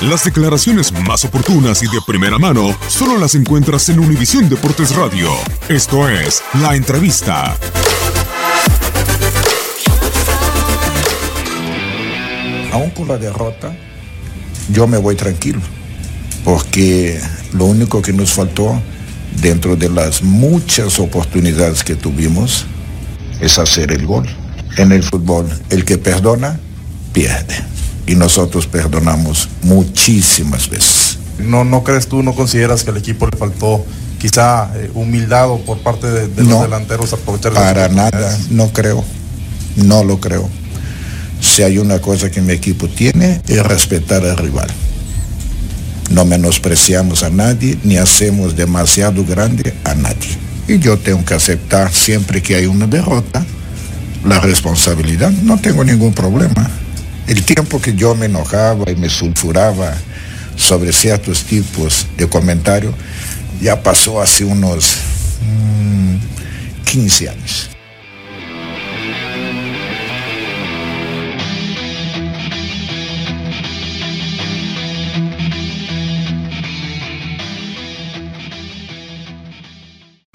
Las declaraciones más oportunas y de primera mano solo las encuentras en Univisión Deportes Radio. Esto es La Entrevista. Aún con la derrota, yo me voy tranquilo, porque lo único que nos faltó dentro de las muchas oportunidades que tuvimos es hacer el gol. En el fútbol, el que perdona, pierde. Y nosotros perdonamos muchísimas veces. ¿No, ¿No crees tú, no consideras que al equipo le faltó quizá eh, humildad o por parte de, de No, los delanteros aprovechar Para nada, no creo. No lo creo. Si hay una cosa que mi equipo tiene es respetar al rival. No menospreciamos a nadie ni hacemos demasiado grande a nadie. Y yo tengo que aceptar siempre que hay una derrota la responsabilidad. No tengo ningún problema. El tiempo que yo me enojaba y me sulfuraba sobre ciertos tipos de comentarios ya pasó hace unos mm, 15 años.